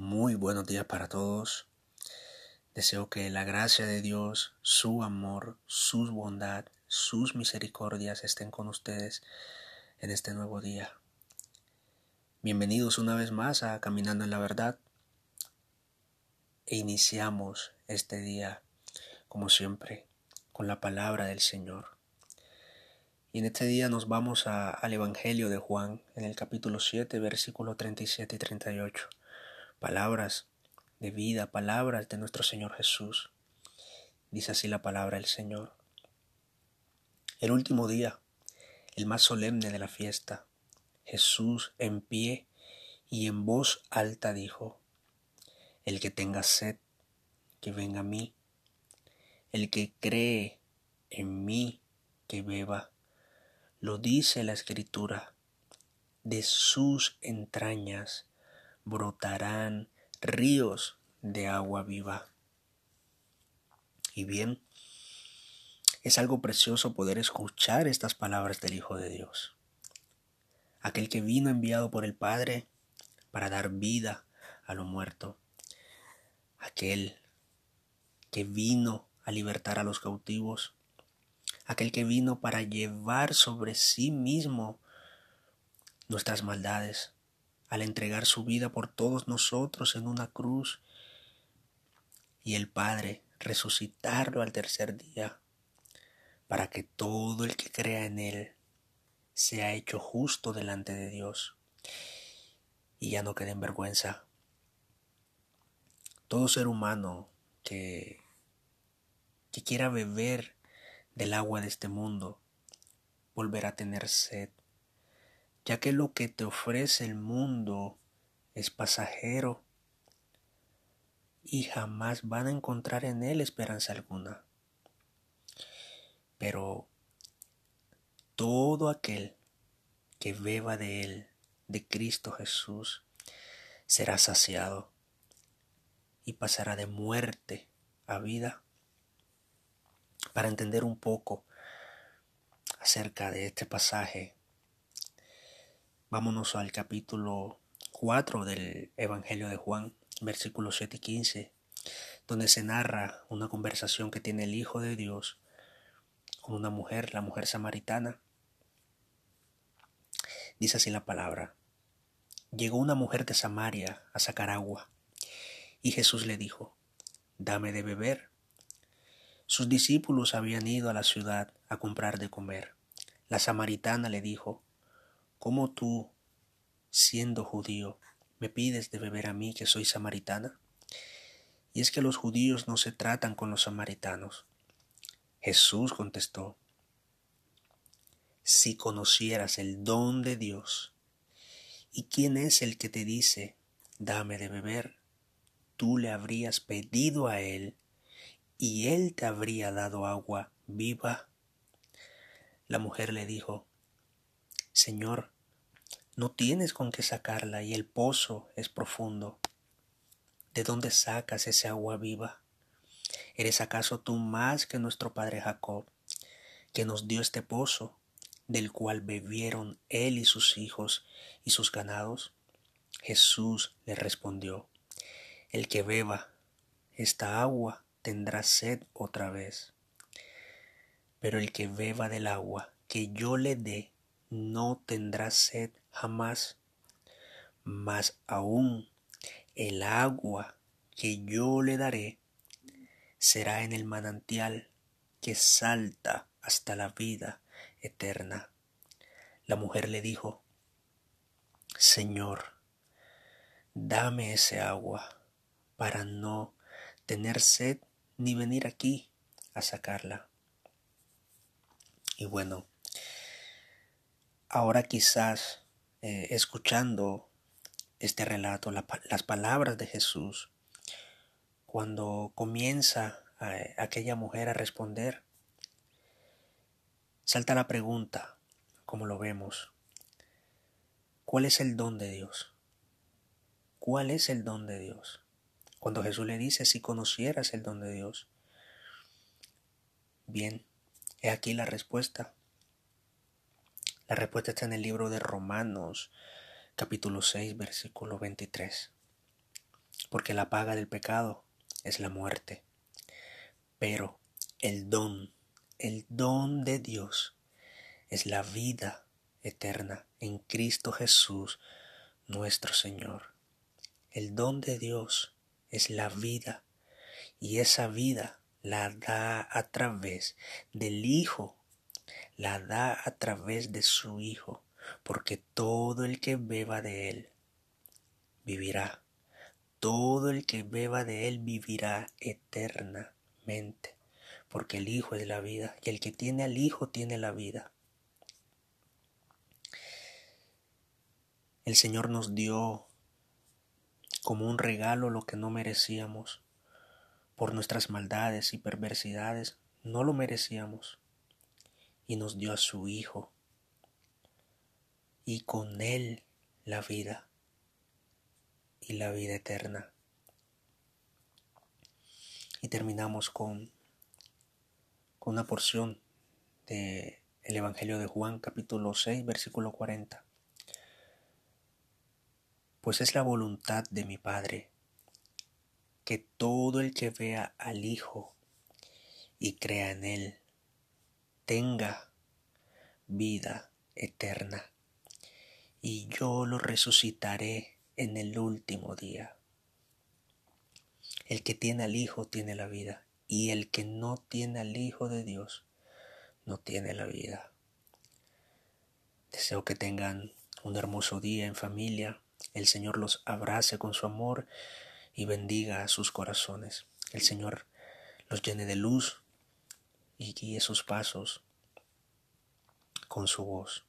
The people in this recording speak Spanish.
Muy buenos días para todos. Deseo que la gracia de Dios, su amor, su bondad, sus misericordias estén con ustedes en este nuevo día. Bienvenidos una vez más a Caminando en la Verdad. E iniciamos este día, como siempre, con la palabra del Señor. Y en este día nos vamos al Evangelio de Juan, en el capítulo 7, versículo 37 y 38 palabras de vida, palabras de nuestro Señor Jesús. Dice así la palabra del Señor. El último día, el más solemne de la fiesta, Jesús en pie y en voz alta dijo, El que tenga sed, que venga a mí. El que cree en mí, que beba. Lo dice la Escritura, de sus entrañas brotarán ríos de agua viva. Y bien, es algo precioso poder escuchar estas palabras del Hijo de Dios. Aquel que vino enviado por el Padre para dar vida a lo muerto. Aquel que vino a libertar a los cautivos. Aquel que vino para llevar sobre sí mismo nuestras maldades al entregar su vida por todos nosotros en una cruz y el Padre resucitarlo al tercer día para que todo el que crea en Él sea hecho justo delante de Dios y ya no quede en vergüenza. Todo ser humano que, que quiera beber del agua de este mundo volverá a tener sed ya que lo que te ofrece el mundo es pasajero y jamás van a encontrar en él esperanza alguna. Pero todo aquel que beba de él, de Cristo Jesús, será saciado y pasará de muerte a vida. Para entender un poco acerca de este pasaje, Vámonos al capítulo 4 del Evangelio de Juan, versículos 7 y 15, donde se narra una conversación que tiene el Hijo de Dios con una mujer, la mujer samaritana. Dice así la palabra. Llegó una mujer de Samaria a sacar agua, y Jesús le dijo, Dame de beber. Sus discípulos habían ido a la ciudad a comprar de comer. La samaritana le dijo, ¿Cómo tú, siendo judío, me pides de beber a mí que soy samaritana? Y es que los judíos no se tratan con los samaritanos. Jesús contestó, si conocieras el don de Dios, ¿y quién es el que te dice, dame de beber? Tú le habrías pedido a él, y él te habría dado agua viva. La mujer le dijo, Señor, no tienes con qué sacarla y el pozo es profundo. ¿De dónde sacas ese agua viva? ¿Eres acaso tú más que nuestro padre Jacob, que nos dio este pozo, del cual bebieron él y sus hijos y sus ganados? Jesús le respondió, El que beba esta agua tendrá sed otra vez, pero el que beba del agua que yo le dé no tendrá sed jamás, mas aún el agua que yo le daré será en el manantial que salta hasta la vida eterna. La mujer le dijo, Señor, dame ese agua para no tener sed ni venir aquí a sacarla. Y bueno, Ahora quizás eh, escuchando este relato, las palabras de Jesús, cuando comienza eh, aquella mujer a responder, salta la pregunta, como lo vemos, ¿cuál es el don de Dios? ¿Cuál es el don de Dios? Cuando Jesús le dice, si conocieras el don de Dios. Bien, he aquí la respuesta. La respuesta está en el libro de Romanos, capítulo 6, versículo 23. porque la paga del pecado es la muerte. Pero el don, el don de Dios es la vida eterna en Cristo Jesús, nuestro Señor. El don de Dios es la vida y esa vida la da a través del Hijo, la da a través de su Hijo, porque todo el que beba de Él vivirá. Todo el que beba de Él vivirá eternamente, porque el Hijo es la vida, y el que tiene al Hijo tiene la vida. El Señor nos dio como un regalo lo que no merecíamos por nuestras maldades y perversidades, no lo merecíamos, y nos dio a su Hijo, y con Él la vida y la vida eterna. Y terminamos con, con una porción del el Evangelio de Juan capítulo 6 versículo 40. Pues es la voluntad de mi Padre que todo el que vea al Hijo y crea en Él tenga vida eterna, y yo lo resucitaré en el último día. El que tiene al Hijo tiene la vida, y el que no tiene al Hijo de Dios no tiene la vida. Deseo que tengan un hermoso día en familia, el Señor los abrace con su amor y bendiga a sus corazones. El Señor los llene de luz y guíe sus pasos con su voz.